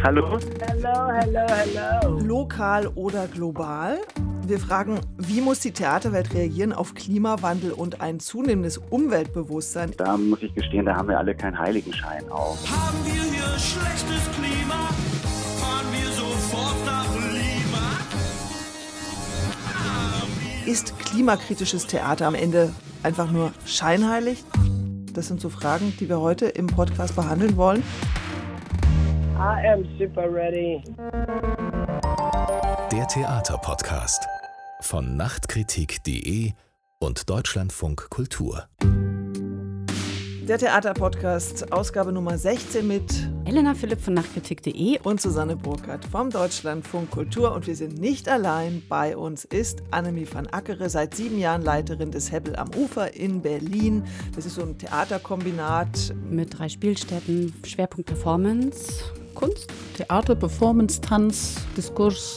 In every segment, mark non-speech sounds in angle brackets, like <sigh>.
Hallo. Hello, hello, hello. Lokal oder global? Wir fragen, wie muss die Theaterwelt reagieren auf Klimawandel und ein zunehmendes Umweltbewusstsein? Da muss ich gestehen, da haben wir alle keinen Heiligenschein auf. Haben wir hier schlechtes Klima? Fahren wir sofort nach Lima? Ist klimakritisches Theater am Ende einfach nur scheinheilig? Das sind so Fragen, die wir heute im Podcast behandeln wollen. I am super ready. Der Theaterpodcast von Nachtkritik.de und Deutschlandfunk Kultur. Der Theaterpodcast, Ausgabe Nummer 16 mit Elena Philipp von Nachtkritik.de. und Susanne Burkhardt vom Deutschlandfunk Kultur. Und wir sind nicht allein. Bei uns ist Annemie van Ackere, seit sieben Jahren Leiterin des Hebbel am Ufer in Berlin. Das ist so ein Theaterkombinat. Mit drei Spielstätten, Schwerpunkt Performance, Kunst. Theater, Performance, Tanz, Diskurs.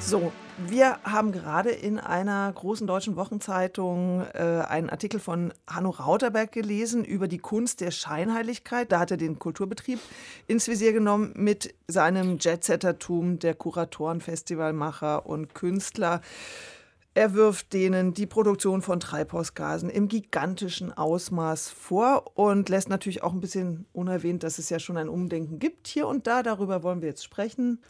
So, wir haben gerade in einer großen deutschen Wochenzeitung äh, einen Artikel von Hanno Rauterberg gelesen über die Kunst der Scheinheiligkeit. Da hat er den Kulturbetrieb ins Visier genommen mit seinem Jetsettertum der Kuratoren, Festivalmacher und Künstler. Er wirft denen die Produktion von Treibhausgasen im gigantischen Ausmaß vor und lässt natürlich auch ein bisschen unerwähnt, dass es ja schon ein Umdenken gibt hier und da. Darüber wollen wir jetzt sprechen.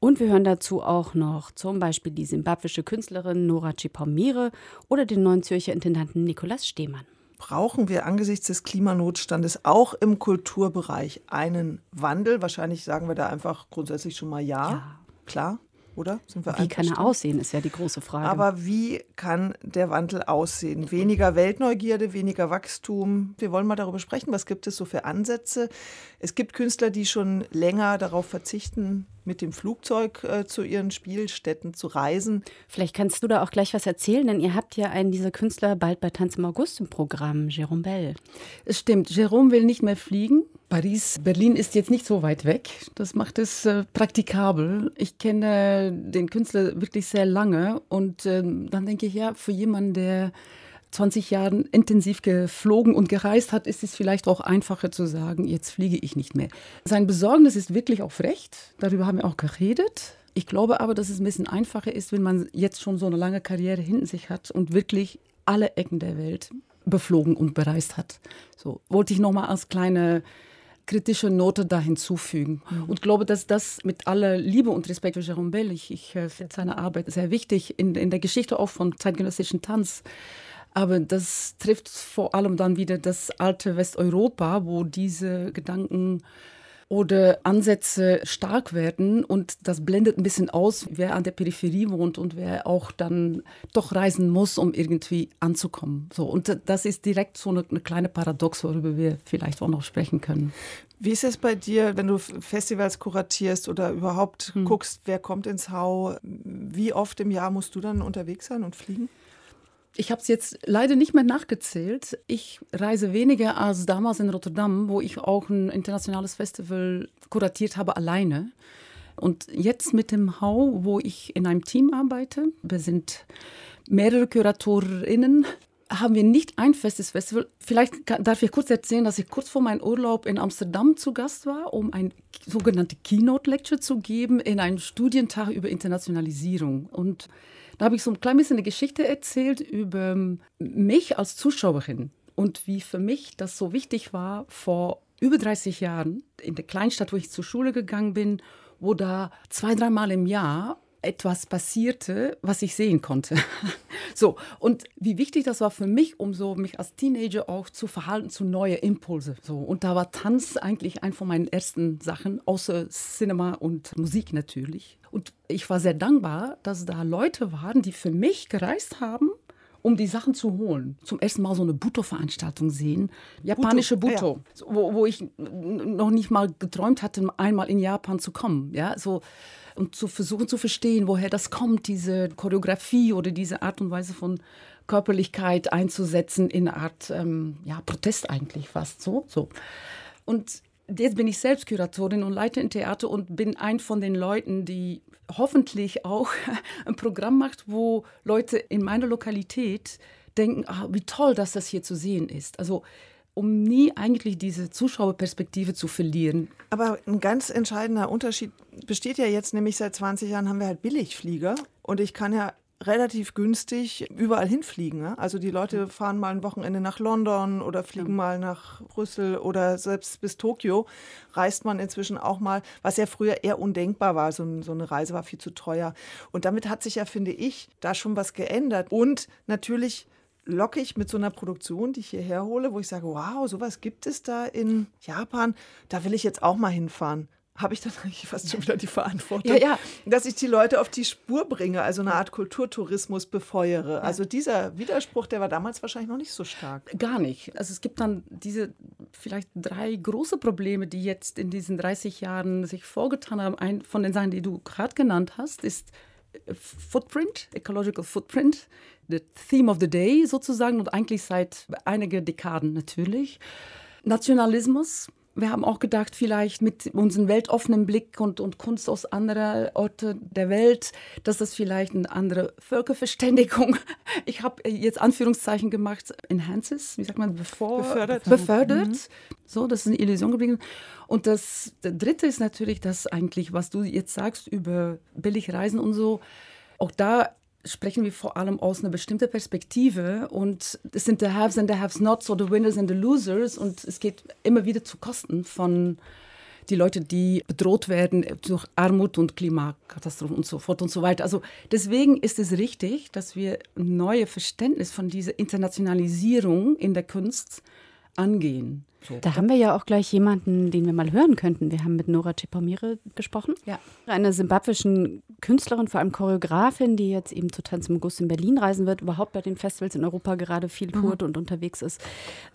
Und wir hören dazu auch noch zum Beispiel die simbabwische Künstlerin Nora Chipamire oder den neuen Zürcher Intendanten Nikolaus Stehmann. brauchen wir angesichts des Klimanotstandes auch im Kulturbereich einen Wandel? Wahrscheinlich sagen wir da einfach grundsätzlich schon mal ja. Ja. Klar, oder? Sind wir Wie kann er aussehen, ist ja die große Frage. Aber wie kann der Wandel aussehen? Weniger Weltneugierde, weniger Wachstum. Wir wollen mal darüber sprechen, was gibt es so für Ansätze. Es gibt Künstler, die schon länger darauf verzichten, mit dem Flugzeug äh, zu ihren Spielstätten zu reisen. Vielleicht kannst du da auch gleich was erzählen, denn ihr habt ja einen dieser Künstler bald bei Tanz im August im Programm, Jérôme Bell. Es stimmt, Jerome will nicht mehr fliegen. Paris, Berlin ist jetzt nicht so weit weg. Das macht es äh, praktikabel. Ich kenne den Künstler wirklich sehr lange und ähm, dann denke ich, ja, für jemanden, der 20 Jahre intensiv geflogen und gereist hat, ist es vielleicht auch einfacher zu sagen, jetzt fliege ich nicht mehr. Sein Besorgnis ist wirklich auch recht. Darüber haben wir auch geredet. Ich glaube aber, dass es ein bisschen einfacher ist, wenn man jetzt schon so eine lange Karriere hinter sich hat und wirklich alle Ecken der Welt beflogen und bereist hat. So wollte ich nochmal als kleine kritische Note da hinzufügen. Und glaube, dass das mit aller Liebe und Respekt für Jérôme Bell, ich, ich äh, finde seine Arbeit sehr wichtig in, in der Geschichte auch von zeitgenössischen Tanz. Aber das trifft vor allem dann wieder das alte Westeuropa, wo diese Gedanken oder Ansätze stark werden und das blendet ein bisschen aus, wer an der Peripherie wohnt und wer auch dann doch reisen muss, um irgendwie anzukommen. So und das ist direkt so eine, eine kleine Paradox, worüber wir vielleicht auch noch sprechen können. Wie ist es bei dir, wenn du Festivals kuratierst oder überhaupt guckst, wer kommt ins Hau? Wie oft im Jahr musst du dann unterwegs sein und fliegen? Ich habe es jetzt leider nicht mehr nachgezählt. Ich reise weniger als damals in Rotterdam, wo ich auch ein internationales Festival kuratiert habe, alleine. Und jetzt mit dem Hau, wo ich in einem Team arbeite, wir sind mehrere KuratorInnen, haben wir nicht ein festes Festival. Vielleicht darf ich kurz erzählen, dass ich kurz vor meinem Urlaub in Amsterdam zu Gast war, um ein sogenannte Keynote-Lecture zu geben in einem Studientag über Internationalisierung. Und da habe ich so ein klein bisschen eine Geschichte erzählt über mich als Zuschauerin und wie für mich das so wichtig war vor über 30 Jahren in der Kleinstadt, wo ich zur Schule gegangen bin, wo da zwei, dreimal im Jahr etwas passierte, was ich sehen konnte. <laughs> so, und wie wichtig das war für mich, um so mich als Teenager auch zu verhalten zu neue Impulse. So, und da war Tanz eigentlich eine von meinen ersten Sachen, außer Cinema und Musik natürlich. Und ich war sehr dankbar, dass da Leute waren, die für mich gereist haben, um die Sachen zu holen. Zum ersten Mal so eine Buto-Veranstaltung sehen. Japanische Buto, Buto, so, wo, wo ich noch nicht mal geträumt hatte, einmal in Japan zu kommen. Ja, so und zu versuchen zu verstehen, woher das kommt, diese Choreografie oder diese Art und Weise von Körperlichkeit einzusetzen in eine Art ähm, ja, Protest eigentlich fast so. so. Und jetzt bin ich selbst Kuratorin und leite ein Theater und bin ein von den Leuten, die hoffentlich auch <laughs> ein Programm macht, wo Leute in meiner Lokalität denken, ah, wie toll, dass das hier zu sehen ist. Also um nie eigentlich diese Zuschauerperspektive zu verlieren. Aber ein ganz entscheidender Unterschied besteht ja jetzt, nämlich seit 20 Jahren haben wir halt Billigflieger und ich kann ja relativ günstig überall hinfliegen. Ne? Also die Leute fahren mal ein Wochenende nach London oder fliegen ja. mal nach Brüssel oder selbst bis Tokio reist man inzwischen auch mal, was ja früher eher undenkbar war. So, so eine Reise war viel zu teuer. Und damit hat sich ja, finde ich, da schon was geändert. Und natürlich locke ich mit so einer Produktion, die ich hierher hole, wo ich sage, wow, sowas gibt es da in Japan, da will ich jetzt auch mal hinfahren habe ich dann <laughs> eigentlich fast schon wieder die Verantwortung, ja, ja. dass ich die Leute auf die Spur bringe, also eine Art Kulturtourismus befeuere. Ja. Also dieser Widerspruch, der war damals wahrscheinlich noch nicht so stark. Gar nicht. Also es gibt dann diese vielleicht drei große Probleme, die jetzt in diesen 30 Jahren sich vorgetan haben. Ein von den Sachen, die du gerade genannt hast, ist Footprint, Ecological Footprint, the Theme of the Day sozusagen und eigentlich seit einigen Dekaden natürlich. Nationalismus, wir haben auch gedacht, vielleicht mit unserem weltoffenen Blick und, und Kunst aus anderen Orten der Welt, dass das vielleicht eine andere Völkerverständigung, <laughs> ich habe jetzt Anführungszeichen gemacht, enhances, wie sagt man, bevor, befördert. befördert. Mhm. So, das ist eine Illusion geblieben. Und das Dritte ist natürlich das eigentlich, was du jetzt sagst über Billigreisen und so. Auch da sprechen wir vor allem aus einer bestimmten Perspektive und es sind the haves and the haves nots oder the winners and the losers und es geht immer wieder zu Kosten von die Leute, die bedroht werden durch Armut und Klimakatastrophen und so fort und so weiter. Also deswegen ist es richtig, dass wir ein neues Verständnis von dieser Internationalisierung in der Kunst angehen. So. Da haben wir ja auch gleich jemanden, den wir mal hören könnten. Wir haben mit Nora Chipomire gesprochen. Ja. Eine simbabwischen Künstlerin, vor allem Choreografin, die jetzt eben zu Tanz im August in Berlin reisen wird, überhaupt bei den Festivals in Europa gerade viel mhm. tourt mhm. und unterwegs ist.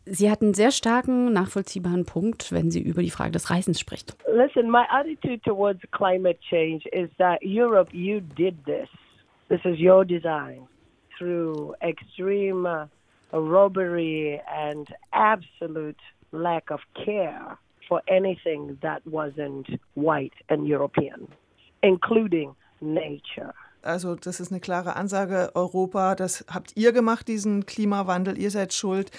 Sie hat einen sehr starken, nachvollziehbaren Punkt, wenn sie über die Frage des Reisens spricht. Listen, my attitude towards climate change is that Europe, you did this. This is your design through extreme uh, robbery and absolute lack of care for anything that wasn't white and European, including nature. Also das ist eine klare Ansage, Europa, das habt ihr gemacht, diesen Klimawandel, ihr seid schuld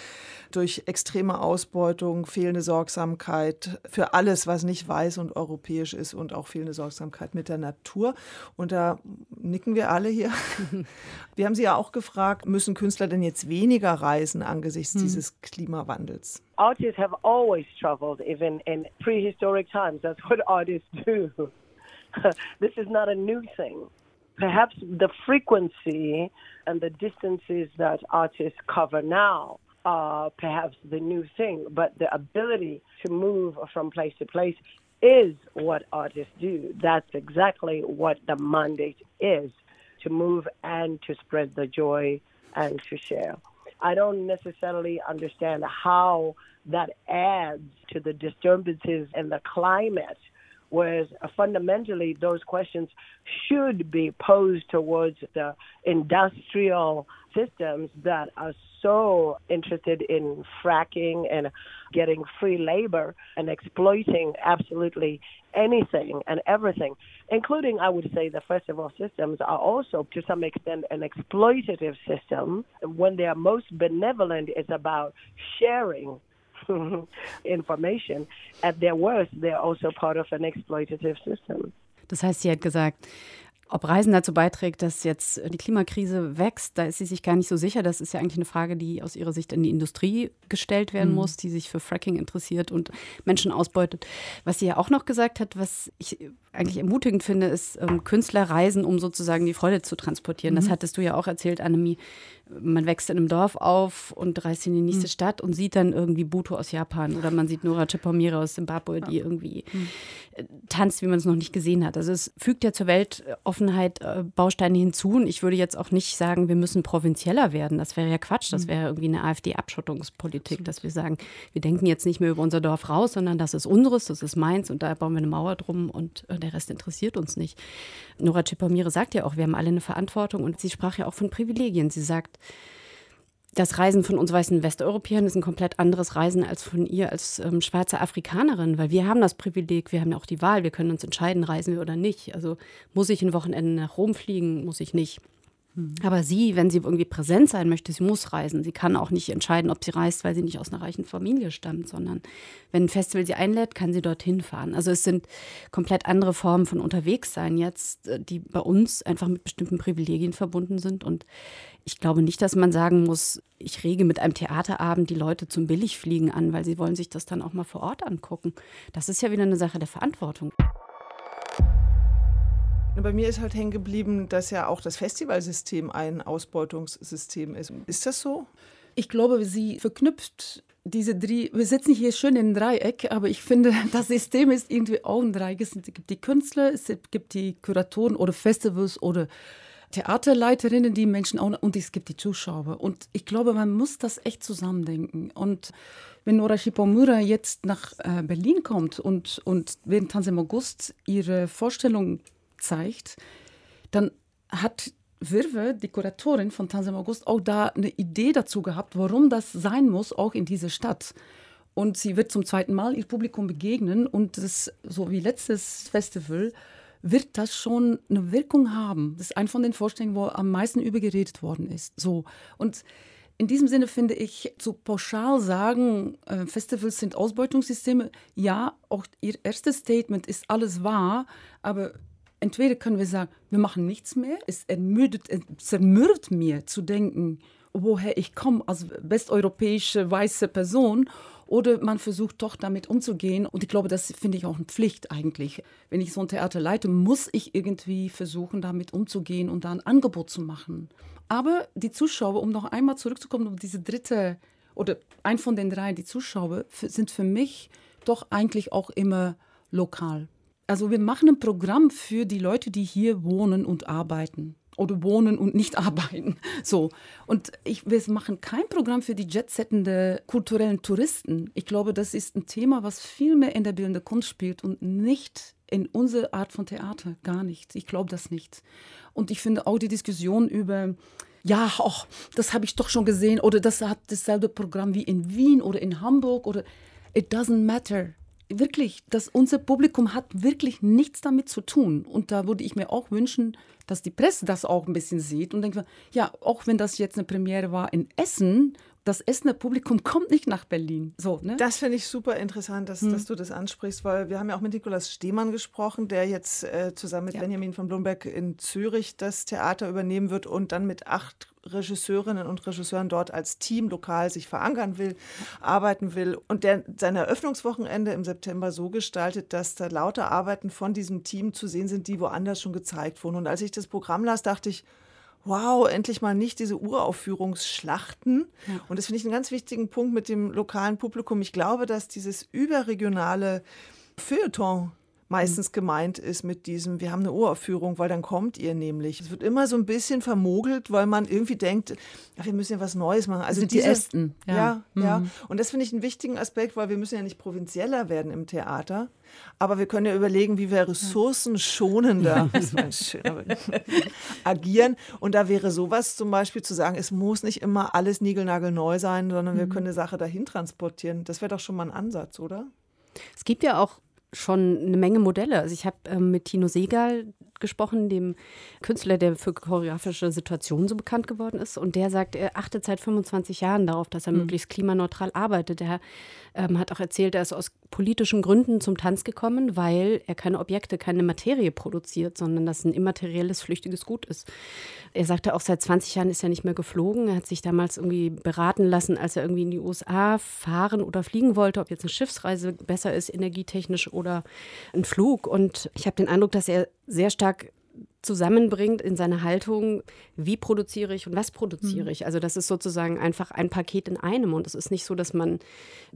durch extreme Ausbeutung, fehlende Sorgsamkeit für alles, was nicht weiß und europäisch ist und auch fehlende Sorgsamkeit mit der Natur. Und da nicken wir alle hier. <laughs> Wir haben Sie ja auch gefragt, müssen Künstler denn jetzt weniger reisen angesichts hm. dieses Klimawandels? Artists have always traveled, even in prehistoric times. That's what artists do. <laughs> this is not a new thing. Perhaps the frequency and the distances that artists cover now are perhaps the new thing, but the ability to move from place to place is what artists do. That's exactly what the mandate is to move and to spread the joy and to share. I don't necessarily understand how that adds to the disturbances in the climate whereas fundamentally those questions should be posed towards the industrial systems that are so interested in fracking and getting free labor and exploiting absolutely anything and everything, including, I would say, the festival systems are also to some extent an exploitative system. When they are most benevolent, it's about sharing <laughs> information. At their worst, they're also part of an exploitative system. Das heißt, sie hat gesagt, ob Reisen dazu beiträgt, dass jetzt die Klimakrise wächst, da ist sie sich gar nicht so sicher. Das ist ja eigentlich eine Frage, die aus ihrer Sicht in die Industrie gestellt werden mhm. muss, die sich für Fracking interessiert und Menschen ausbeutet. Was sie ja auch noch gesagt hat, was ich eigentlich ermutigend finde, ist, ähm, Künstler reisen, um sozusagen die Freude zu transportieren. Mhm. Das hattest du ja auch erzählt, Annemie. Man wächst in einem Dorf auf und reist in die nächste mhm. Stadt und sieht dann irgendwie Buto aus Japan oder man sieht Nora Chipomire aus Zimbabwe, die irgendwie mhm. Tanzt, wie man es noch nicht gesehen hat. Also es fügt ja zur Weltoffenheit äh, Bausteine hinzu und ich würde jetzt auch nicht sagen, wir müssen provinzieller werden. Das wäre ja Quatsch. Das mhm. wäre irgendwie eine AfD-Abschottungspolitik, dass wir sagen, wir denken jetzt nicht mehr über unser Dorf raus, sondern das ist unseres, das ist meins und da bauen wir eine Mauer drum und äh, der Rest interessiert uns nicht. Nora Chipomire sagt ja auch, wir haben alle eine Verantwortung und sie sprach ja auch von Privilegien. Sie sagt, das Reisen von uns weißen Westeuropäern ist ein komplett anderes Reisen als von ihr als ähm, schwarze Afrikanerin, weil wir haben das Privileg, wir haben ja auch die Wahl, wir können uns entscheiden, reisen wir oder nicht. Also muss ich ein Wochenende nach Rom fliegen, muss ich nicht. Hm. Aber sie, wenn sie irgendwie präsent sein möchte, sie muss reisen. Sie kann auch nicht entscheiden, ob sie reist, weil sie nicht aus einer reichen Familie stammt, sondern wenn ein Festival sie einlädt, kann sie dorthin fahren. Also es sind komplett andere Formen von Unterwegssein jetzt, äh, die bei uns einfach mit bestimmten Privilegien verbunden sind. Und ich glaube nicht, dass man sagen muss, ich rege mit einem Theaterabend die Leute zum Billigfliegen an, weil sie wollen sich das dann auch mal vor Ort angucken. Das ist ja wieder eine Sache der Verantwortung. Bei mir ist halt hängen geblieben, dass ja auch das Festivalsystem ein Ausbeutungssystem ist. Ist das so? Ich glaube, sie verknüpft diese drei, wir sitzen hier schön in Dreieck, aber ich finde, <laughs> das System ist irgendwie auch ein Dreieck. Es gibt die Künstler, es gibt die Kuratoren oder Festivals oder Theaterleiterinnen, die Menschen auch, und es gibt die Zuschauer. Und ich glaube, man muss das echt zusammendenken. Und wenn Nora Shipomura jetzt nach äh, Berlin kommt und, und während Tanz im August ihre Vorstellung zeigt, dann hat Wirwe, die Kuratorin von Tanzam August, auch da eine Idee dazu gehabt, warum das sein muss, auch in dieser Stadt. Und sie wird zum zweiten Mal ihr Publikum begegnen und das, so wie letztes Festival, wird das schon eine Wirkung haben. Das ist eine von den Vorstellungen, wo am meisten übergeredet worden ist. So. Und in diesem Sinne finde ich, zu pauschal sagen, äh, Festivals sind Ausbeutungssysteme, ja, auch ihr erstes Statement ist alles wahr, aber entweder können wir sagen, wir machen nichts mehr. Es ermüdet, es zermürbt mir zu denken, woher ich komme als westeuropäische weiße Person. Oder man versucht doch damit umzugehen. Und ich glaube, das finde ich auch eine Pflicht eigentlich. Wenn ich so ein Theater leite, muss ich irgendwie versuchen, damit umzugehen und da ein Angebot zu machen. Aber die Zuschauer, um noch einmal zurückzukommen, um diese dritte oder ein von den drei, die Zuschauer, sind für mich doch eigentlich auch immer lokal also wir machen ein Programm für die Leute, die hier wohnen und arbeiten oder wohnen und nicht <laughs> arbeiten. So. Und ich, wir machen kein Programm für die jetsettende kulturellen Touristen. Ich glaube, das ist ein Thema, was viel mehr in der bildenden Kunst spielt und nicht in unserer Art von Theater. Gar nicht. Ich glaube das nicht. Und ich finde auch die Diskussion über ja, ach, das habe ich doch schon gesehen oder das hat dasselbe Programm wie in Wien oder in Hamburg oder it doesn't matter wirklich, dass unser Publikum hat wirklich nichts damit zu tun. Und da würde ich mir auch wünschen, dass die Presse das auch ein bisschen sieht und denkt, ja, auch wenn das jetzt eine Premiere war in Essen, das Essener Publikum kommt nicht nach Berlin. So, ne? Das finde ich super interessant, dass, hm. dass, du das ansprichst, weil wir haben ja auch mit Nikolaus Stehmann gesprochen, der jetzt äh, zusammen mit ja. Benjamin von Blumberg in Zürich das Theater übernehmen wird und dann mit acht Regisseurinnen und Regisseuren dort als Team lokal sich verankern will, arbeiten will und der sein Eröffnungswochenende im September so gestaltet, dass da lauter Arbeiten von diesem Team zu sehen sind, die woanders schon gezeigt wurden. Und als ich das Programm las, dachte ich, wow, endlich mal nicht diese Uraufführungsschlachten. Ja. Und das finde ich einen ganz wichtigen Punkt mit dem lokalen Publikum. Ich glaube, dass dieses überregionale Feuilleton meistens gemeint ist mit diesem, wir haben eine Uraufführung, weil dann kommt ihr nämlich. Es wird immer so ein bisschen vermogelt, weil man irgendwie denkt, ja, wir müssen ja was Neues machen. Also diese, die Ersten. Ja, ja. Mhm. ja. Und das finde ich einen wichtigen Aspekt, weil wir müssen ja nicht provinzieller werden im Theater. Aber wir können ja überlegen, wie wir ressourcenschonender <laughs> <laughs> agieren. Und da wäre sowas zum Beispiel zu sagen, es muss nicht immer alles niegelnagelneu sein, sondern wir mhm. können eine Sache dahin transportieren. Das wäre doch schon mal ein Ansatz, oder? Es gibt ja auch schon eine Menge Modelle. Also ich habe ähm, mit Tino Segal gesprochen, dem Künstler, der für choreografische Situationen so bekannt geworden ist. Und der sagt, er achtet seit 25 Jahren darauf, dass er mhm. möglichst klimaneutral arbeitet. Er ähm, hat auch erzählt, er ist aus politischen Gründen zum Tanz gekommen, weil er keine Objekte, keine Materie produziert, sondern das ein immaterielles, flüchtiges Gut ist. Er sagte auch, seit 20 Jahren ist er nicht mehr geflogen. Er hat sich damals irgendwie beraten lassen, als er irgendwie in die USA fahren oder fliegen wollte, ob jetzt eine Schiffsreise besser ist, energietechnisch oder ein Flug. Und ich habe den Eindruck, dass er sehr stark zusammenbringt in seiner Haltung, wie produziere ich und was produziere mhm. ich. Also das ist sozusagen einfach ein Paket in einem. Und es ist nicht so, dass man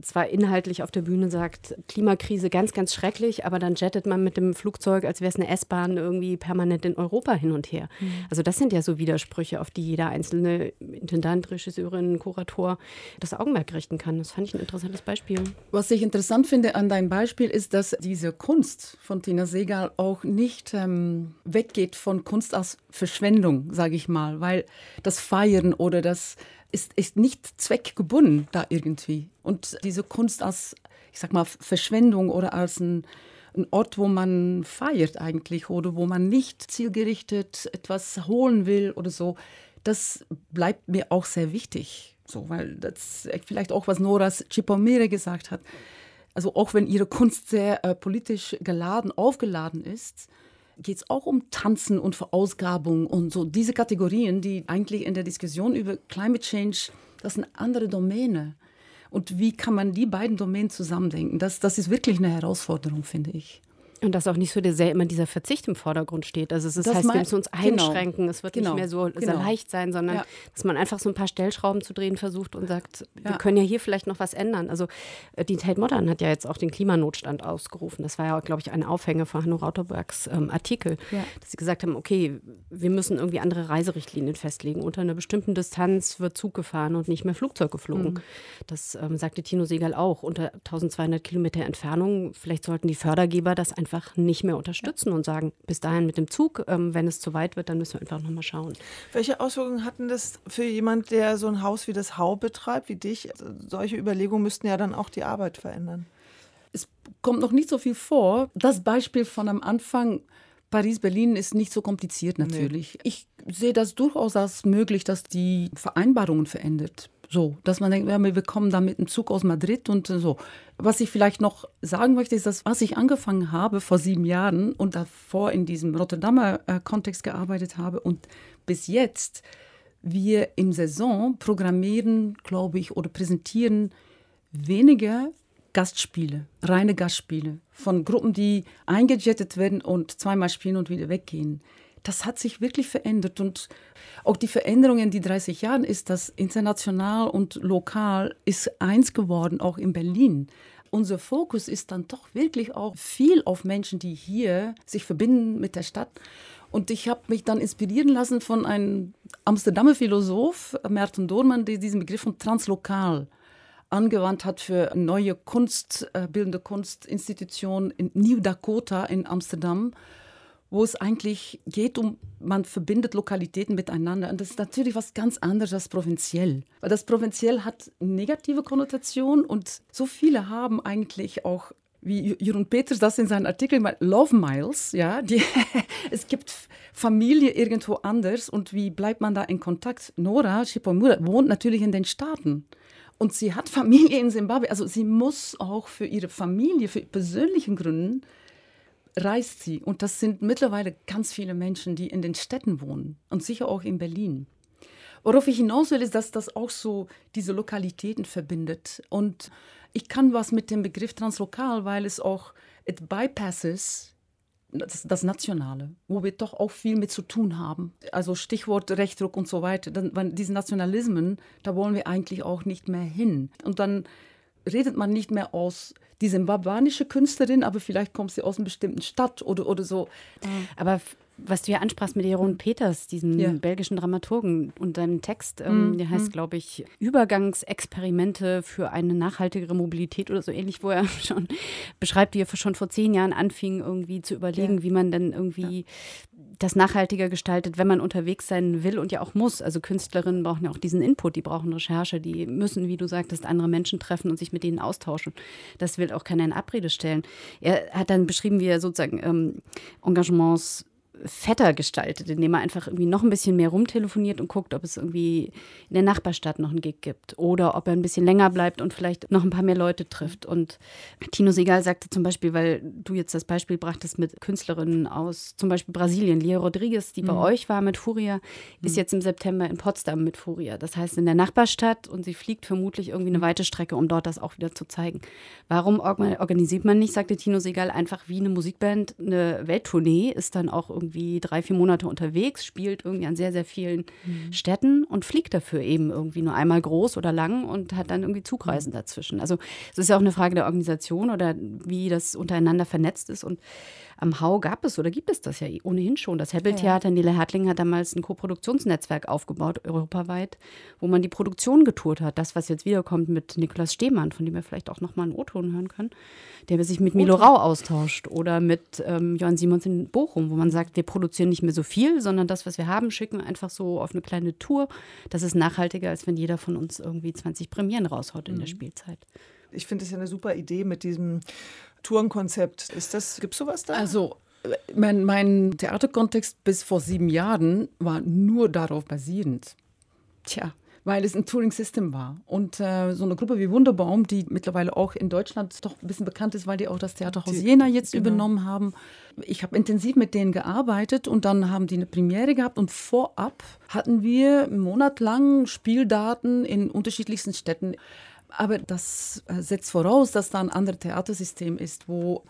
zwar inhaltlich auf der Bühne sagt, Klimakrise ganz, ganz schrecklich, aber dann jettet man mit dem Flugzeug, als wäre es eine S-Bahn, irgendwie permanent in Europa hin und her. Mhm. Also das sind ja so Widersprüche, auf die jeder einzelne Intendant, Regisseurin, Kurator das Augenmerk richten kann. Das fand ich ein interessantes Beispiel. Was ich interessant finde an deinem Beispiel ist, dass diese Kunst von Tina Segal auch nicht ähm, weggeht von Kunst aus Verschwendung, sage ich mal, weil das Feiern oder das ist, ist nicht zweckgebunden da irgendwie. Und diese Kunst als ich sag mal, Verschwendung oder als ein, ein Ort, wo man feiert eigentlich oder wo man nicht zielgerichtet etwas holen will oder so, das bleibt mir auch sehr wichtig. So, weil das vielleicht auch, was Noras Chipomere gesagt hat. Also auch wenn ihre Kunst sehr äh, politisch geladen, aufgeladen ist, geht es auch um Tanzen und Verausgabung und so diese Kategorien, die eigentlich in der Diskussion über Climate Change, das eine andere Domäne. Und wie kann man die beiden Domänen zusammendenken? Das, das ist wirklich eine Herausforderung, finde ich. Und dass auch nicht so sehr immer dieser Verzicht im Vordergrund steht. Also es ist, heißt, wir müssen uns genau. einschränken. Genau. Es wird genau. nicht mehr so, genau. leicht sein, sondern ja. dass man einfach so ein paar Stellschrauben zu drehen versucht und sagt, ja. wir können ja hier vielleicht noch was ändern. Also äh, die Tate Modern hat ja jetzt auch den Klimanotstand ausgerufen. Das war ja, glaube ich, ein Aufhänger von Hanno Rauterbergs ähm, Artikel, ja. dass sie gesagt haben, okay, wir müssen irgendwie andere Reiserichtlinien festlegen. Unter einer bestimmten Distanz wird Zug gefahren und nicht mehr Flugzeug geflogen. Mhm. Das ähm, sagte Tino Segal auch. Unter 1200 Kilometer Entfernung, vielleicht sollten die Fördergeber das einfach einfach nicht mehr unterstützen und sagen, bis dahin mit dem Zug, ähm, wenn es zu weit wird, dann müssen wir einfach nochmal schauen. Welche Auswirkungen hatten das für jemand, der so ein Haus wie das Hau betreibt, wie dich? Also solche Überlegungen müssten ja dann auch die Arbeit verändern. Es kommt noch nicht so viel vor. Das Beispiel von am Anfang Paris-Berlin ist nicht so kompliziert natürlich. Nee. Ich sehe das durchaus als möglich, dass die Vereinbarungen verändert. So, dass man denkt, ja, wir kommen da mit einem Zug aus Madrid und so. Was ich vielleicht noch sagen möchte, ist, dass was ich angefangen habe vor sieben Jahren und davor in diesem Rotterdamer äh, Kontext gearbeitet habe und bis jetzt wir im Saison programmieren, glaube ich, oder präsentieren weniger Gastspiele, reine Gastspiele von Gruppen, die eingejettet werden und zweimal spielen und wieder weggehen das hat sich wirklich verändert. Und auch die Veränderung in die 30 Jahren ist, dass international und lokal ist eins geworden, auch in Berlin. Unser Fokus ist dann doch wirklich auch viel auf Menschen, die hier sich verbinden mit der Stadt. Und ich habe mich dann inspirieren lassen von einem Amsterdamer Philosoph, Merton Doormann, der diesen Begriff von translokal angewandt hat für neue Kunst, äh, bildende Kunstinstitution in New Dakota in Amsterdam wo es eigentlich geht um, man verbindet Lokalitäten miteinander. Und das ist natürlich was ganz anderes als provinziell. Weil das provinziell hat negative Konnotation und so viele haben eigentlich auch wie Jeroen Peters das in seinem Artikel mal Love Miles, ja, die, <laughs> es gibt Familie irgendwo anders und wie bleibt man da in Kontakt? Nora Shipomura wohnt natürlich in den Staaten und sie hat Familie in Zimbabwe, also sie muss auch für ihre Familie, für persönlichen Gründen reist sie. Und das sind mittlerweile ganz viele Menschen, die in den Städten wohnen und sicher auch in Berlin. Worauf ich hinaus will, ist, dass das auch so diese Lokalitäten verbindet. Und ich kann was mit dem Begriff translokal, weil es auch, it bypasses das, das, Nationale, wo wir doch auch viel mit zu tun haben. Also Stichwort Rechtdruck und so weiter. Dann, diese Nationalismen, da wollen wir eigentlich auch nicht mehr hin. Und dann redet man nicht mehr aus die zimbabwanische Künstlerin, aber vielleicht kommt sie aus einer bestimmten Stadt oder, oder so. Aber was du ja ansprachst mit Jeroen Peters, diesem ja. belgischen Dramaturgen und deinem Text, ähm, mhm. der heißt, mhm. glaube ich, Übergangsexperimente für eine nachhaltigere Mobilität oder so ähnlich, wo er <laughs> schon beschreibt, wie er schon vor zehn Jahren anfing, irgendwie zu überlegen, ja. wie man dann irgendwie ja. das nachhaltiger gestaltet, wenn man unterwegs sein will und ja auch muss. Also Künstlerinnen brauchen ja auch diesen Input, die brauchen Recherche, die müssen, wie du sagtest, andere Menschen treffen und sich mit denen austauschen. Das will auch keiner in Abrede stellen. Er hat dann beschrieben, wie er sozusagen ähm, Engagements fetter gestaltet, indem er einfach irgendwie noch ein bisschen mehr rumtelefoniert und guckt, ob es irgendwie in der Nachbarstadt noch einen Gig gibt oder ob er ein bisschen länger bleibt und vielleicht noch ein paar mehr Leute trifft. Und Tino Segal sagte zum Beispiel, weil du jetzt das Beispiel brachtest mit Künstlerinnen aus zum Beispiel Brasilien, Lia Rodriguez, die mhm. bei euch war mit Furia, ist mhm. jetzt im September in Potsdam mit Furia. Das heißt in der Nachbarstadt und sie fliegt vermutlich irgendwie eine weite Strecke, um dort das auch wieder zu zeigen. Warum organisiert man nicht, sagte Tino Segal, einfach wie eine Musikband eine Welttournee, ist dann auch irgendwie irgendwie drei, vier Monate unterwegs, spielt irgendwie an sehr, sehr vielen mhm. Städten und fliegt dafür eben irgendwie nur einmal groß oder lang und hat dann irgendwie Zugreisen mhm. dazwischen. Also es ist ja auch eine Frage der Organisation oder wie das untereinander vernetzt ist und am Hau gab es oder gibt es das ja ohnehin schon. Das Hebbeltheater in Nele Hertling hat damals ein Koproduktionsnetzwerk aufgebaut, europaweit, wo man die Produktion getourt hat. Das, was jetzt wiederkommt mit Niklas Stehmann, von dem wir vielleicht auch nochmal einen O-Ton hören können, der sich mit Milo Rau austauscht oder mit ähm, Johann Simons in Bochum, wo man sagt, wir produzieren nicht mehr so viel, sondern das, was wir haben, schicken wir einfach so auf eine kleine Tour. Das ist nachhaltiger, als wenn jeder von uns irgendwie 20 Premieren raushaut in mhm. der Spielzeit Ich finde es ja eine super Idee mit diesem Tourenkonzept. Ist das, gibt es sowas da? Also mein, mein Theaterkontext bis vor sieben Jahren war nur darauf basierend. Tja, weil es ein Touring-System war. Und äh, so eine Gruppe wie Wunderbaum, die mittlerweile auch in Deutschland doch ein bisschen bekannt ist, weil die auch das Theaterhaus die, Jena jetzt genau. übernommen haben. Ich habe intensiv mit denen gearbeitet und dann haben die eine Premiere gehabt und vorab hatten wir einen Monat lang Spieldaten in unterschiedlichsten Städten. Aber das äh, setzt voraus, dass da ein anderes Theatersystem ist, wo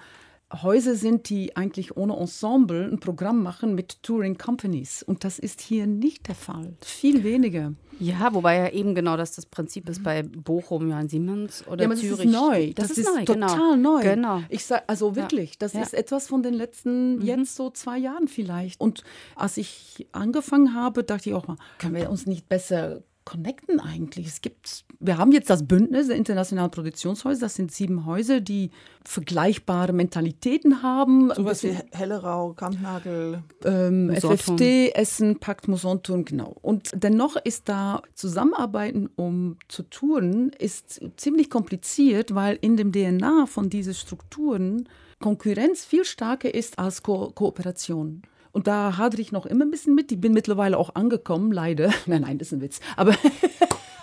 Häuser sind, die eigentlich ohne Ensemble ein Programm machen mit Touring Companies. Und das ist hier nicht der Fall. Viel weniger. Ja, wobei ja eben genau das das Prinzip ist bei Bochum, Johann Siemens oder ja, aber Zürich. Das ist neu. Das, das ist, ist neu, genau. total genau. neu. Genau. Ich sag, also wirklich, ja. das ja. ist etwas von den letzten mhm. jetzt so zwei Jahren vielleicht. Und als ich angefangen habe, dachte ich auch mal, können wir uns nicht besser connecten eigentlich? Es gibt, wir haben jetzt das Bündnis der internationalen Produktionshäuser. Das sind sieben Häuser, die vergleichbare Mentalitäten haben. Sowas wie Hellerau, Kampnagel, ähm, FFD, Essen, Pakt, Musonturm, genau. Und dennoch ist da Zusammenarbeiten, um zu touren, ist ziemlich kompliziert, weil in dem DNA von diesen Strukturen Konkurrenz viel stärker ist als Ko Kooperation. Und da hadere ich noch immer ein bisschen mit. Ich bin mittlerweile auch angekommen, leider. <laughs> Nein, nein, das ist ein Witz. Aber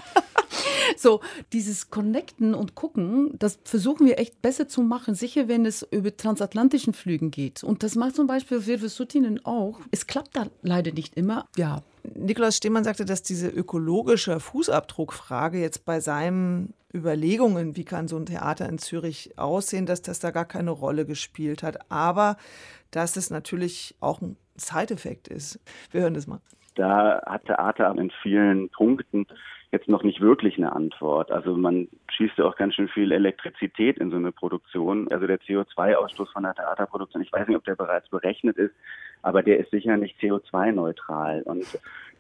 <laughs> so, dieses Connecten und Gucken, das versuchen wir echt besser zu machen, sicher wenn es über transatlantischen Flügen geht. Und das macht zum Beispiel Virve Sutinen auch. Es klappt da leider nicht immer. Ja. Nikolaus Stehmann sagte, dass diese ökologische Fußabdruckfrage jetzt bei seinen Überlegungen, wie kann so ein Theater in Zürich aussehen, dass das da gar keine Rolle gespielt hat. Aber dass es natürlich auch ein Side-Effekt ist. Wir hören das mal. Da hat Theater in vielen Punkten jetzt noch nicht wirklich eine Antwort. Also man schießt ja auch ganz schön viel Elektrizität in so eine Produktion. Also der CO2-Ausstoß von der Theaterproduktion, ich weiß nicht, ob der bereits berechnet ist, aber der ist sicher nicht CO2-neutral. Und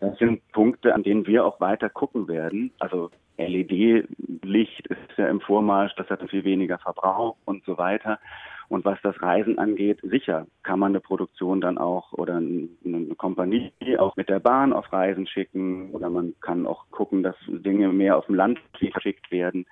das sind Punkte, an denen wir auch weiter gucken werden. Also LED-Licht ist ja im Vormarsch, das hat viel weniger Verbrauch und so weiter. Und was das Reisen angeht, sicher kann man eine Produktion dann auch oder eine Kompanie auch mit der Bahn auf Reisen schicken oder man kann auch gucken, dass Dinge mehr auf dem Land verschickt werden.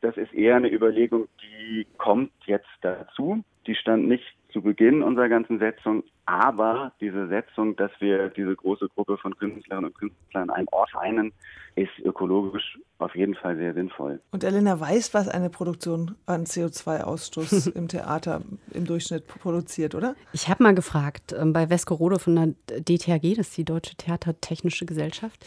Das ist eher eine Überlegung, die kommt jetzt dazu. Die stand nicht zu Beginn unserer ganzen Setzung, aber diese Setzung, dass wir diese große Gruppe von Künstlerinnen und Künstlern an einem Ort vereinen, ist ökologisch auf jeden Fall sehr sinnvoll. Und Elena weiß, was eine Produktion an CO2-Ausstoß <laughs> im Theater im Durchschnitt produziert, oder? Ich habe mal gefragt ähm, bei Wesko Rode von der DTHG, das ist die Deutsche Theatertechnische Gesellschaft,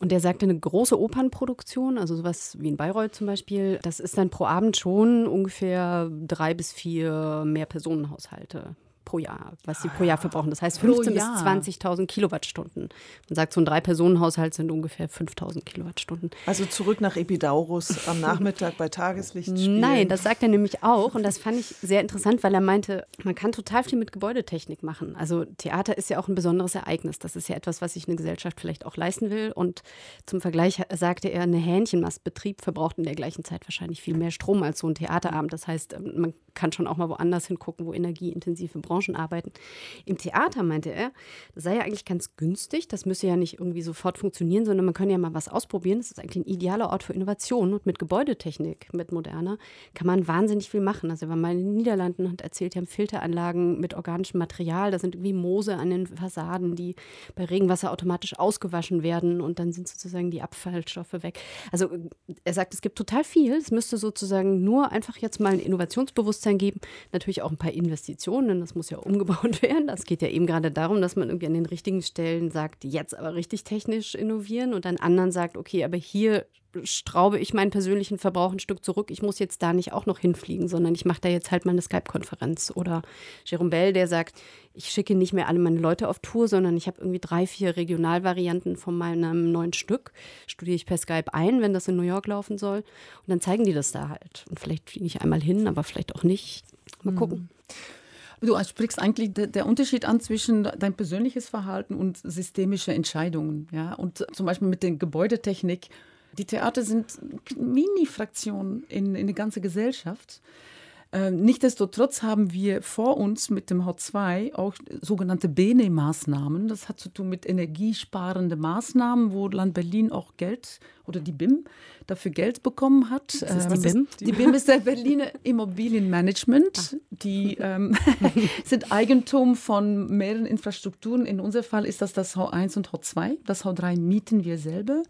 und der sagte, eine große Opernproduktion, also sowas wie in Bayreuth zum Beispiel, das ist dann pro Abend schon ungefähr drei bis vier Mehrpersonenhaushalte pro Jahr, was sie pro Jahr verbrauchen. Das heißt 15.000 bis 20.000 Kilowattstunden. Man sagt, so ein Drei-Personen-Haushalt sind ungefähr 5.000 Kilowattstunden. Also zurück nach Epidaurus am Nachmittag bei Tageslicht spielen. Nein, das sagt er nämlich auch und das fand ich sehr interessant, weil er meinte, man kann total viel mit Gebäudetechnik machen. Also Theater ist ja auch ein besonderes Ereignis. Das ist ja etwas, was sich eine Gesellschaft vielleicht auch leisten will und zum Vergleich sagte er, eine Hähnchenmastbetrieb verbraucht in der gleichen Zeit wahrscheinlich viel mehr Strom als so ein Theaterabend. Das heißt, man kann schon auch mal woanders hingucken, wo energieintensive Branchen arbeiten. Im Theater meinte er, das sei ja eigentlich ganz günstig, das müsse ja nicht irgendwie sofort funktionieren, sondern man könne ja mal was ausprobieren. Das ist eigentlich ein idealer Ort für Innovation und mit Gebäudetechnik, mit moderner, kann man wahnsinnig viel machen. Also war mal in den Niederlanden und erzählt, die haben Filteranlagen mit organischem Material, da sind irgendwie Moose an den Fassaden, die bei Regenwasser automatisch ausgewaschen werden und dann sind sozusagen die Abfallstoffe weg. Also er sagt, es gibt total viel. Es müsste sozusagen nur einfach jetzt mal ein Innovationsbewusstsein Bewusstsein geben. Natürlich auch ein paar Investitionen, denn das muss ja <laughs> umgebaut werden. Das geht ja eben gerade darum, dass man irgendwie an den richtigen Stellen sagt, jetzt aber richtig technisch innovieren und an anderen sagt, okay, aber hier straube ich meinen persönlichen Verbrauch ein Stück zurück. Ich muss jetzt da nicht auch noch hinfliegen, sondern ich mache da jetzt halt mal eine Skype-Konferenz. Oder Jerome Bell, der sagt, ich schicke nicht mehr alle meine Leute auf Tour, sondern ich habe irgendwie drei, vier Regionalvarianten von meinem neuen Stück. Studiere ich per Skype ein, wenn das in New York laufen soll. Und dann zeigen die das da halt. Und vielleicht fliege ich einmal hin, aber vielleicht auch nicht. Mal mhm. gucken. Du sprichst eigentlich der Unterschied an zwischen dein persönliches Verhalten und systemische Entscheidungen. Ja? Und zum Beispiel mit der Gebäudetechnik die Theater sind Mini-Fraktionen in, in der ganzen Gesellschaft. Äh, Nichtsdestotrotz haben wir vor uns mit dem H2 auch sogenannte BENE-Maßnahmen. Das hat zu tun mit energiesparenden Maßnahmen, wo Land Berlin auch Geld oder die BIM dafür Geld bekommen hat. Was ist die Ähm, BIM? Die BIM ist der Berliner Immobilienmanagement. Die ähm, <laughs> sind Eigentum von mehreren Infrastrukturen. In unserem Fall ist das das H1 und H2. Das H3 mieten wir selber.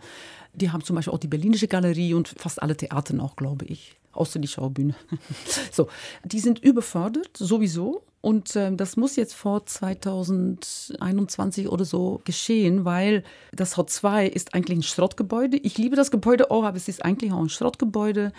Die haben zum Beispiel auch die Berlinische Galerie und fast alle Theater noch, glaube ich. Außer die Schaubühne. <laughs> so, die sind überfordert, sowieso. Und ähm, das muss jetzt vor 2021 oder so geschehen, weil das H2 ist eigentlich ein Schrottgebäude. Ich liebe das Gebäude auch, aber es ist eigentlich auch ein Schrottgebäude.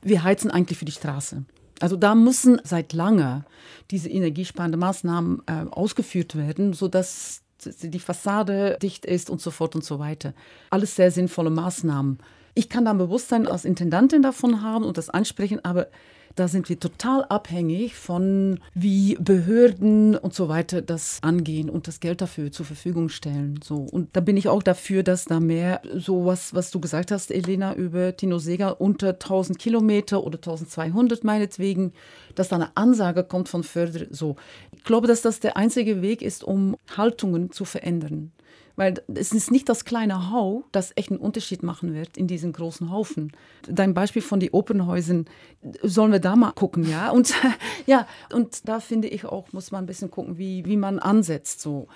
Wir heizen eigentlich für die Straße. Also da müssen seit langer diese energiesparenden Maßnahmen äh, ausgeführt werden, sodass die Fassade dicht ist und so fort und so weiter. Alles sehr sinnvolle Maßnahmen. Ich kann da ein Bewusstsein als Intendantin davon haben und das ansprechen, aber da sind wir total abhängig von, wie Behörden und so weiter das angehen und das Geld dafür zur Verfügung stellen. So. Und da bin ich auch dafür, dass da mehr so was, was du gesagt hast, Elena, über Tino Seger unter 1000 Kilometer oder 1200 meinetwegen, dass da eine Ansage kommt von Förder. So. Ich glaube, dass das der einzige Weg ist, um Haltungen zu verändern. Weil es ist nicht das kleine Hau, das echt einen Unterschied machen wird in diesen großen Haufen. Dein Beispiel von den Opernhäusern, sollen wir da mal gucken, ja? Und <laughs> ja, und da finde ich auch, muss man ein bisschen gucken, wie, wie man ansetzt. So.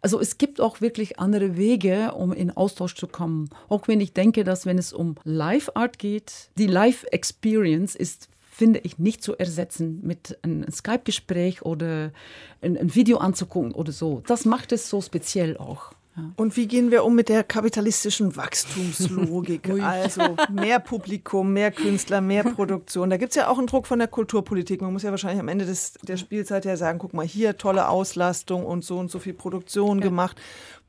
Also es gibt auch wirklich andere Wege, um in Austausch zu kommen. Auch wenn ich denke, dass wenn es um Live-Art geht, die Live-Experience ist finde ich nicht zu ersetzen mit einem Skype-Gespräch oder ein, ein Video anzugucken oder so. Das macht es so speziell auch. Und wie gehen wir um mit der kapitalistischen Wachstumslogik? <laughs> also mehr Publikum, mehr Künstler, mehr <laughs> Produktion. Da gibt es ja auch einen Druck von der Kulturpolitik. Man muss ja wahrscheinlich am Ende des, der Spielzeit ja sagen, guck mal, hier tolle Auslastung und so und so viel Produktion gemacht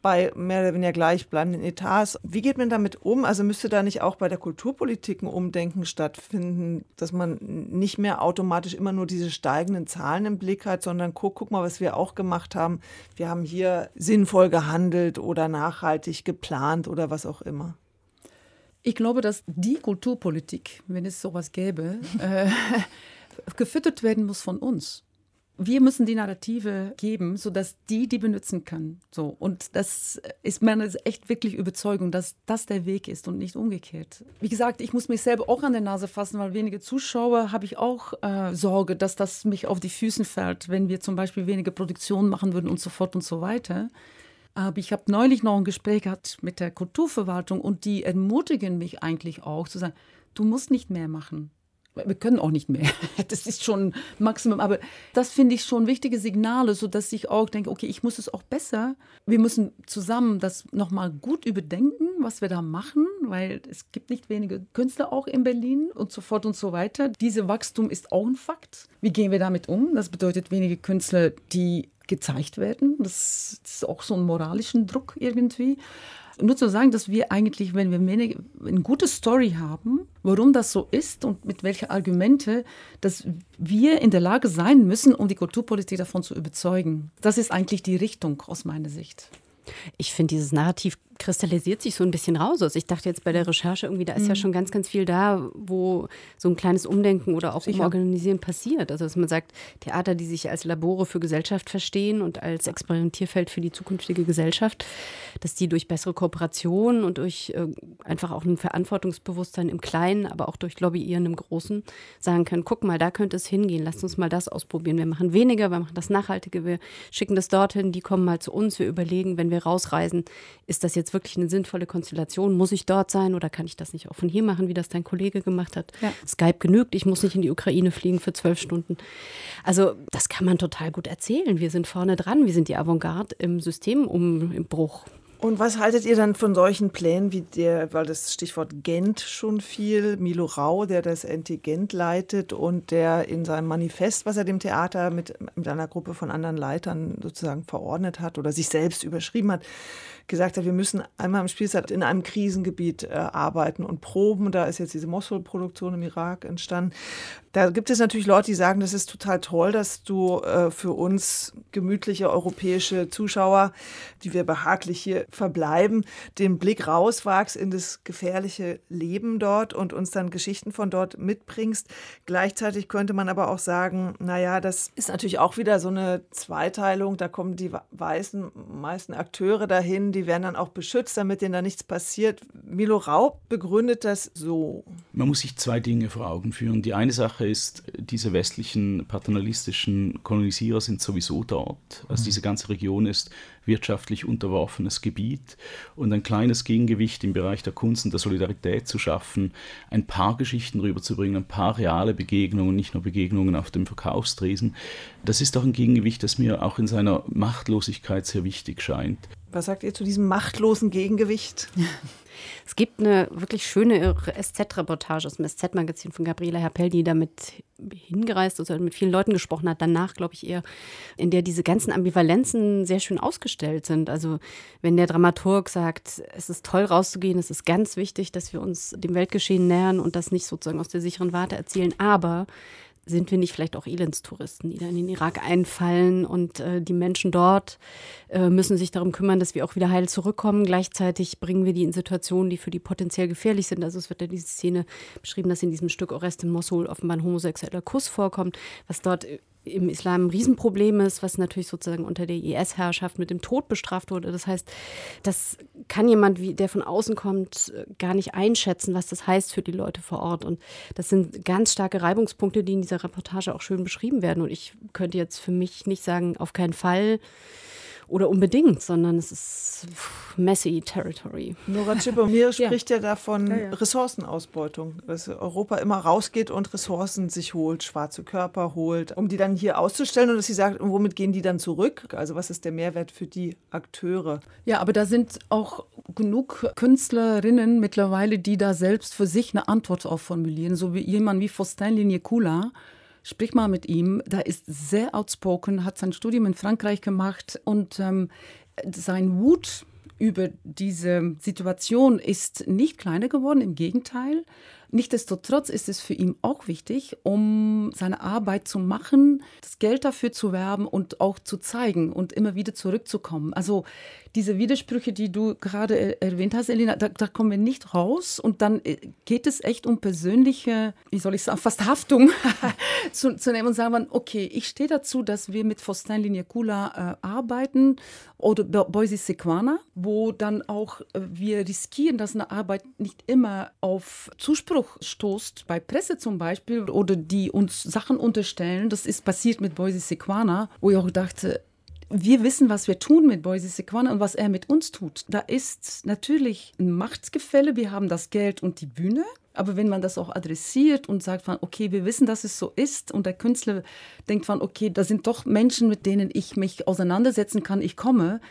bei mehr oder weniger gleichbleibenden Etats. Wie geht man damit um? Also müsste da nicht auch bei der Kulturpolitik ein Umdenken stattfinden, dass man nicht mehr automatisch immer nur diese steigenden Zahlen im Blick hat, sondern guck, guck mal, was wir auch gemacht haben. Wir haben hier sinnvoll gehandelt oder nachhaltig geplant oder was auch immer. Ich glaube, dass die Kulturpolitik, wenn es sowas gäbe, <laughs> äh, gefüttert werden muss von uns. Wir müssen die Narrative geben, sodass die die benutzen können. So. Und das ist meine echt wirklich Überzeugung, dass das der Weg ist und nicht umgekehrt. Wie gesagt, ich muss mich selber auch an der Nase fassen, weil wenige Zuschauer habe ich auch äh, Sorge, dass das mich auf die Füße fällt, wenn wir zum Beispiel wenige Produktionen machen würden und so fort und so weiter. Aber ich habe neulich noch ein Gespräch gehabt mit der Kulturverwaltung und die ermutigen mich eigentlich auch zu sagen, du musst nicht mehr machen. Wir können auch nicht mehr. <laughs> Das ist schon Maximum. Aber das finde ich schon wichtige Signale, sodass ich auch denke, okay, ich muss es auch besser. Wir müssen zusammen das nochmal gut überdenken, was wir da machen, weil es gibt nicht wenige Künstler auch in Berlin und so fort und so weiter. Diese Wachstum ist auch ein Fakt. Wie gehen wir damit um? Das bedeutet wenige Künstler, die gezeigt werden. Das ist auch so ein moralischen Druck irgendwie. Nur zu sagen, dass wir eigentlich, wenn wir eine gute Story haben, warum das so ist und mit welchen Argumente, dass wir in der Lage sein müssen, um die Kulturpolitik davon zu überzeugen. Das ist eigentlich die Richtung aus meiner Sicht. Ich finde, dieses Narrativ kristallisiert sich so ein bisschen raus. Also ich dachte jetzt bei der Recherche irgendwie, da ist ja schon ganz, ganz viel da, wo so ein kleines Umdenken oder auch Sicher. Umorganisieren passiert. Also dass man sagt, Theater, die sich als Labore für Gesellschaft verstehen und als Experimentierfeld für die zukünftige Gesellschaft, dass die durch bessere Kooperation und durch äh, einfach auch ein Verantwortungsbewusstsein im Kleinen, aber auch durch Lobbyieren im Großen sagen können, guck mal, da könnte es hingehen, lasst uns mal das ausprobieren. Wir machen weniger, wir machen das Nachhaltige, wir schicken das dorthin, die kommen mal zu uns, wir überlegen, wenn wir rausreisen, ist das jetzt wirklich eine sinnvolle Konstellation? Muss ich dort sein oder kann ich das nicht auch von hier machen, wie das dein Kollege gemacht hat? Ja. Skype genügt, ich muss nicht in die Ukraine fliegen für zwölf Stunden. Also das kann man total gut erzählen. Wir sind vorne dran, wir sind die Avantgarde im Systemumbruch. Und was haltet ihr dann von solchen Plänen wie der, weil das Stichwort Gent schon viel, Milo Rau, der das Anti-Gent leitet und der in seinem Manifest, was er dem Theater mit, mit einer Gruppe von anderen Leitern sozusagen verordnet hat oder sich selbst überschrieben hat, gesagt hat, wir müssen einmal im Spielzeit in einem Krisengebiet äh, arbeiten und proben. Da ist jetzt diese Mosul-Produktion im Irak entstanden. Da gibt es natürlich Leute, die sagen, das ist total toll, dass du äh, für uns gemütliche europäische Zuschauer, die wir behaglich hier verbleiben, den Blick rauswagst in das gefährliche Leben dort und uns dann Geschichten von dort mitbringst. Gleichzeitig könnte man aber auch sagen, naja, das ist natürlich auch wieder so eine Zweiteilung. Da kommen die weißen meisten Akteure dahin, die werden dann auch beschützt, damit denen da nichts passiert. Milo Raub begründet das so. Man muss sich zwei Dinge vor Augen führen. Die eine Sache ist, diese westlichen paternalistischen Kolonisierer sind sowieso dort. Also mhm. diese ganze Region ist wirtschaftlich unterworfenes Gebiet und ein kleines Gegengewicht im Bereich der Kunst und der Solidarität zu schaffen, ein paar Geschichten rüberzubringen, ein paar reale Begegnungen, nicht nur Begegnungen auf dem Verkaufstresen. Das ist doch ein Gegengewicht, das mir auch in seiner Machtlosigkeit sehr wichtig scheint. Was sagt ihr zu diesem machtlosen Gegengewicht? <laughs> Es gibt eine wirklich schöne SZ-Reportage aus dem SZ-Magazin von Gabriela Herpel, die damit hingereist ist und mit vielen Leuten gesprochen hat, danach, glaube ich, eher, in der diese ganzen Ambivalenzen sehr schön ausgestellt sind. Also wenn der Dramaturg sagt, es ist toll rauszugehen, es ist ganz wichtig, dass wir uns dem Weltgeschehen nähern und das nicht sozusagen aus der sicheren Warte erzählen, aber sind wir nicht vielleicht auch Elendstouristen, die dann in den Irak einfallen und äh, die Menschen dort äh, müssen sich darum kümmern, dass wir auch wieder heil zurückkommen. Gleichzeitig bringen wir die in Situationen, die für die potenziell gefährlich sind. Also es wird ja diese Szene beschrieben, dass in diesem Stück Orest in Mosul offenbar ein homosexueller Kuss vorkommt, was dort im Islam ein Riesenproblem ist, was natürlich sozusagen unter der IS-Herrschaft mit dem Tod bestraft wurde. Das heißt, das kann jemand, wie, der von außen kommt, gar nicht einschätzen, was das heißt für die Leute vor Ort. Und das sind ganz starke Reibungspunkte, die in dieser Reportage auch schön beschrieben werden. Und ich könnte jetzt für mich nicht sagen, auf keinen Fall oder unbedingt, sondern es ist messy territory. Nora Chipomir <laughs> spricht ja, ja davon ja, ja. Ressourcenausbeutung, dass Europa immer rausgeht und Ressourcen sich holt, schwarze Körper holt, um die dann hier auszustellen und dass sie sagt, womit gehen die dann zurück? Also was ist der Mehrwert für die Akteure? Ja, aber da sind auch genug Künstlerinnen mittlerweile, die da selbst für sich eine Antwort auf formulieren, so wie jemand wie Faustin Ligné-Coulin, Sprich mal mit ihm. Da ist sehr outspoken, hat sein Studium in Frankreich gemacht und ähm, sein Wut über diese Situation ist nicht kleiner geworden, im Gegenteil. Nichtsdestotrotz ist es für ihn auch wichtig, um seine Arbeit zu machen, das Geld dafür zu werben und auch zu zeigen und immer wieder zurückzukommen. Also diese Widersprüche, die du gerade erwähnt hast, Elina, da, da, kommen wir nicht raus. Und dann äh, geht es echt um persönliche, wie soll ich sagen, fast Haftung <laughs> zu, zu, nehmen und sagen, okay, ich stehe dazu, dass wir mit Faustin Liniakula äh, arbeiten oder Boise Sequana, wo dann auch äh, wir riskieren, dass eine Arbeit nicht immer auf Zuspruch stoßt, bei Presse zum Beispiel, oder die uns Sachen unterstellen. Das ist passiert mit Boise Sequana, wo ich auch dachte, wir wissen, was wir tun mit Boise Sequana und was er mit uns tut. Da ist natürlich ein Machtgefälle. Wir haben das Geld und die Bühne. Aber wenn man das auch adressiert und sagt, von, okay, wir wissen, dass es so ist und der Künstler denkt von, okay, da sind doch Menschen, mit denen ich mich auseinandersetzen kann, ich komme,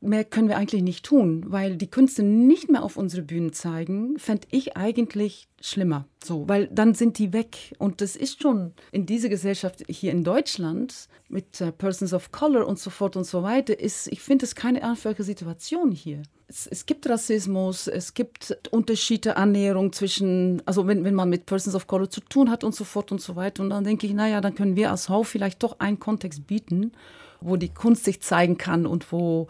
mehr können wir eigentlich nicht tun, weil die Künste nicht mehr auf unsere Bühnen zeigen, fände ich eigentlich schlimmer. So, weil dann sind die weg. Und das ist schon in dieser Gesellschaft hier in Deutschland mit uh, Persons of Color und so fort und so weiter, ist, ich finde es keine einfache Situation hier. Es, es, gibt Rassismus, es gibt Unterschiede, Annäherung zwischen, also wenn, wenn man mit Persons of Color zu tun hat und so fort und so weiter. Und dann denke ich, naja, dann können wir als Hau vielleicht doch einen Kontext bieten, wo die Kunst sich zeigen kann und wo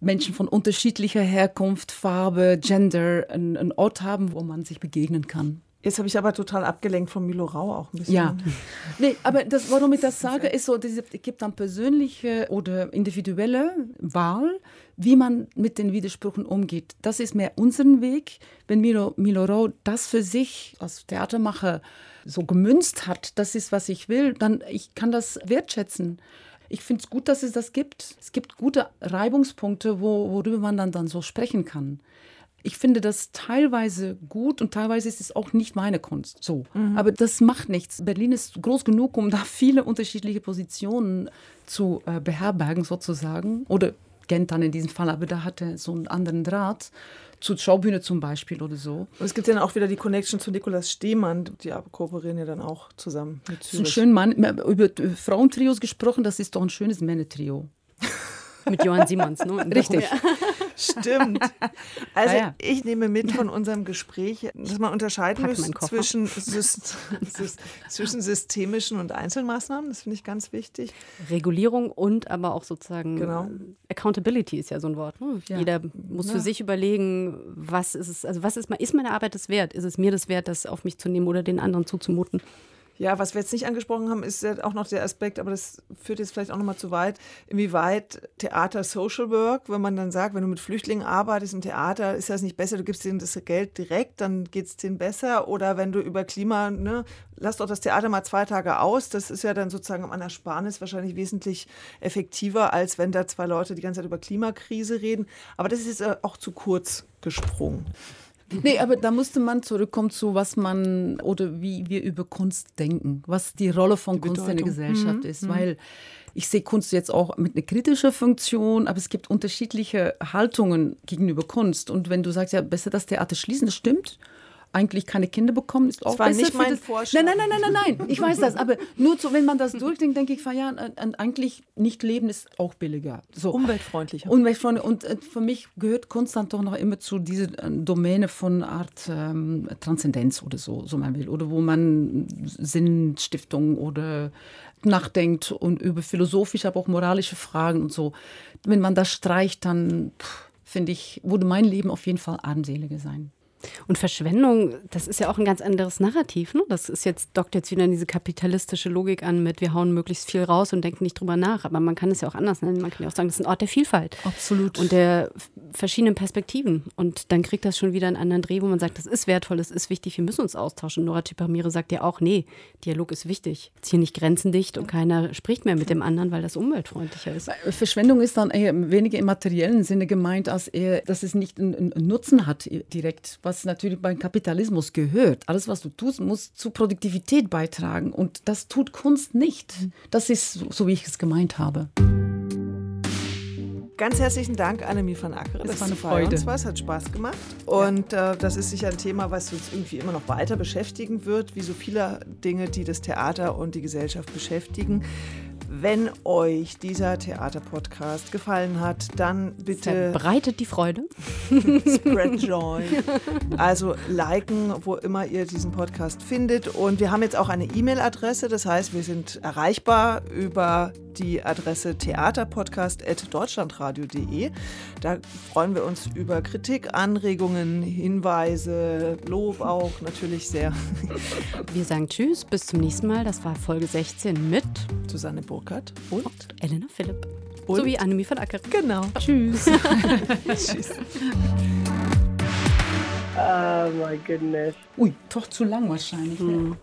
Menschen von unterschiedlicher Herkunft, Farbe, Gender einen, Ort haben, wo man sich begegnen kann. Jetzt habe ich aber total abgelenkt von Milo Rau auch ein bisschen. Ja, nee, aber das, warum ich das sage, ist so, es gibt dann persönliche oder individuelle Wahl, wie man mit den Widersprüchen umgeht. Das ist mehr unseren Weg. Wenn Milo, Milo Rau das für sich als Theatermacher so gemünzt hat, das ist, was ich will, dann ich kann das wertschätzen. Ich finde es gut, dass es das gibt. Es gibt gute Reibungspunkte, wo, worüber man dann, dann so sprechen kann. Ich finde das teilweise gut und teilweise ist es auch nicht meine Kunst. So. Mhm. Aber das macht nichts. Berlin ist groß genug, um da <laughs> viele unterschiedliche Positionen zu äh, beherbergen, sozusagen. Oder Gent dann in diesem Fall, aber da hatte so einen anderen Draht zur Schaubühne zum Beispiel oder so. Und es gibt dann auch wieder die Connection zu Nikolaus Stehmann, die kooperieren ja dann auch zusammen mit Zürich. So ein schön Mann, über Frauentrios gesprochen, das ist doch ein schönes Männertrio. <laughs> mit Johann Simons, ne? Richtig. Stimmt. <laughs> Also Ah ja. ich nehme mit von unserem Gespräch, dass man unterscheiden muss zwischen, zwischen systemischen und Einzelmaßnahmen. Das finde ich ganz wichtig. Regulierung und aber auch sozusagen Genau. Accountability ist ja so ein Wort. Ne? Ja. Jeder muss für Ja. sich überlegen, was ist es, also was ist, ist meine Arbeit das wert? Ist es mir das wert, das auf mich zu nehmen oder den anderen zuzumuten? Ja, was wir jetzt nicht angesprochen haben, ist ja auch noch der Aspekt, aber das führt jetzt vielleicht auch noch mal zu weit, inwieweit Theater Social Work, wenn man dann sagt, wenn du mit Flüchtlingen arbeitest im Theater, ist das nicht besser, du gibst denen das Geld direkt, dann geht es denen besser. Oder wenn du über Klima, ne, lass doch das Theater mal zwei Tage aus, das ist ja dann sozusagen an Ersparnis wahrscheinlich wesentlich effektiver, als wenn da zwei Leute die ganze Zeit über Klimakrise reden. Aber das ist jetzt auch zu kurz gesprungen. Nee, aber da musste man zurückkommen zu, was man oder wie wir über Kunst denken, was die Rolle von Die Kunst in der Bedeutung. Mhm. Gesellschaft ist. Weil ich sehe Kunst jetzt auch mit einer kritischen Funktion, aber es gibt unterschiedliche Haltungen gegenüber Kunst. Und wenn du sagst, ja, besser das Theater schließen, das stimmt. Eigentlich keine Kinder bekommen, ist auch war besser nicht mein das. Vorschlag. Nein, nein, nein, nein, nein, nein. Ich weiß das, aber nur so, wenn man das durchdenkt, denke ich, ja, eigentlich nicht leben ist auch billiger. So. Umweltfreundlicher. Umweltfreunde. Und äh, für mich gehört Kunst dann doch noch immer zu dieser äh, Domäne von Art ähm, Transzendenz oder so, so man will. Oder wo man Sinnstiftung oder nachdenkt und über philosophische, aber auch moralische Fragen und so. Wenn man das streicht, dann finde ich, würde mein Leben auf jeden Fall armseliger sein. Und Verschwendung, das ist ja auch ein ganz anderes Narrativ. Ne? Das ist jetzt, dockt jetzt wieder in diese kapitalistische Logik an mit, wir hauen möglichst viel raus und denken nicht drüber nach. Aber man kann es ja auch anders nennen. Man kann ja auch sagen, das ist ein Ort der Vielfalt. Absolut. Und der verschiedenen Perspektiven. Und dann kriegt das schon wieder einen anderen Dreh, wo man sagt, das ist wertvoll, das ist wichtig, wir müssen uns austauschen. Nora Tüpamire sagt ja auch, nee, Dialog ist wichtig. Jetzt hier nicht grenzendicht und keiner spricht mehr mit dem anderen, weil das umweltfreundlicher ist. Verschwendung ist dann eher weniger im materiellen Sinne gemeint, als eher, dass es nicht einen, einen Nutzen hat direkt, was natürlich beim Kapitalismus gehört. Alles, was du tust, muss zu Produktivität beitragen und das tut Kunst nicht. Das ist so, wie ich es gemeint habe. Ganz herzlichen Dank, Annemie von Ackere. Es dass war eine Freude. Uns warst. Hat Spaß gemacht. Und äh, das ist sicher ein Thema, was uns irgendwie immer noch weiter beschäftigen wird, wie so viele Dinge, die das Theater und die Gesellschaft beschäftigen. Wenn euch dieser Theaterpodcast gefallen hat, dann bitte Verbreitet die Freude. <laughs> spread joy. Also liken, wo immer ihr diesen Podcast findet. Und wir haben jetzt auch eine E-Mail-Adresse. Das heißt, wir sind erreichbar über die Adresse theaterpodcast.deutschlandradio.de. Da freuen wir uns über Kritik, Anregungen, Hinweise, Lob auch natürlich sehr. Wir sagen Tschüss, bis zum nächsten Mal. Das war Folge 16 mit Susanne Burkhardt und Elena Philipp. Und? Sowie Annemie von Acker. genau. Tschüss. <laughs> Tschüss. Oh my goodness. Ui, doch zu lang wahrscheinlich. Ne?